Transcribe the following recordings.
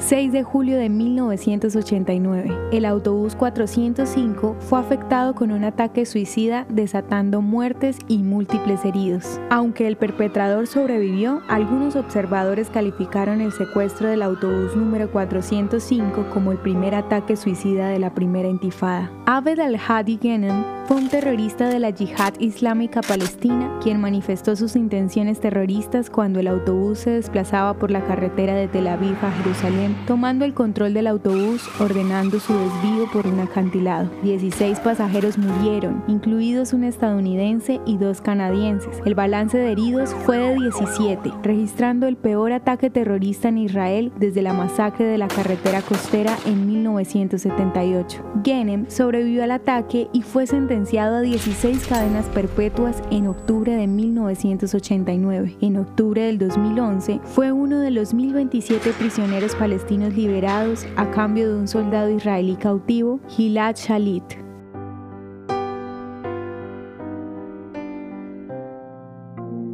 6 de julio de 1989, el autobús 405 fue afectado con un ataque suicida desatando muertes y múltiples heridos. Aunque el perpetrador sobrevivió, algunos observadores calificaron el secuestro del autobús número 405 como el primer ataque suicida de la primera intifada. Abed al-Hadi Ghanem fue un terrorista de la yihad islámica palestina quien manifestó sus intenciones terroristas cuando el autobús se desplazaba por la carretera de Tel Aviv a Jerusalén, tomando el control del autobús, ordenando su desvío por un acantilado. 16 pasajeros murieron, incluidos un estadounidense y dos canadienses. El balance de heridos fue de 17, registrando el peor ataque terrorista en Israel desde la masacre de la carretera costera en 1978. Genem sobrevivió al ataque y fue sentenciado a 16 cadenas perpetuas en octubre de 1989. En octubre del 2011 fue uno de los 1027 prisioneros palestinos liberados a cambio de un soldado israelí cautivo, Gilad Shalit.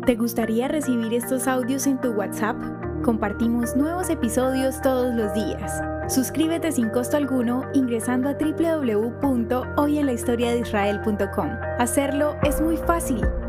¿Te gustaría recibir estos audios en tu WhatsApp? Compartimos nuevos episodios todos los días. Suscríbete sin costo alguno ingresando a www.hoyenlahistoriadeisrael.com. Hacerlo es muy fácil.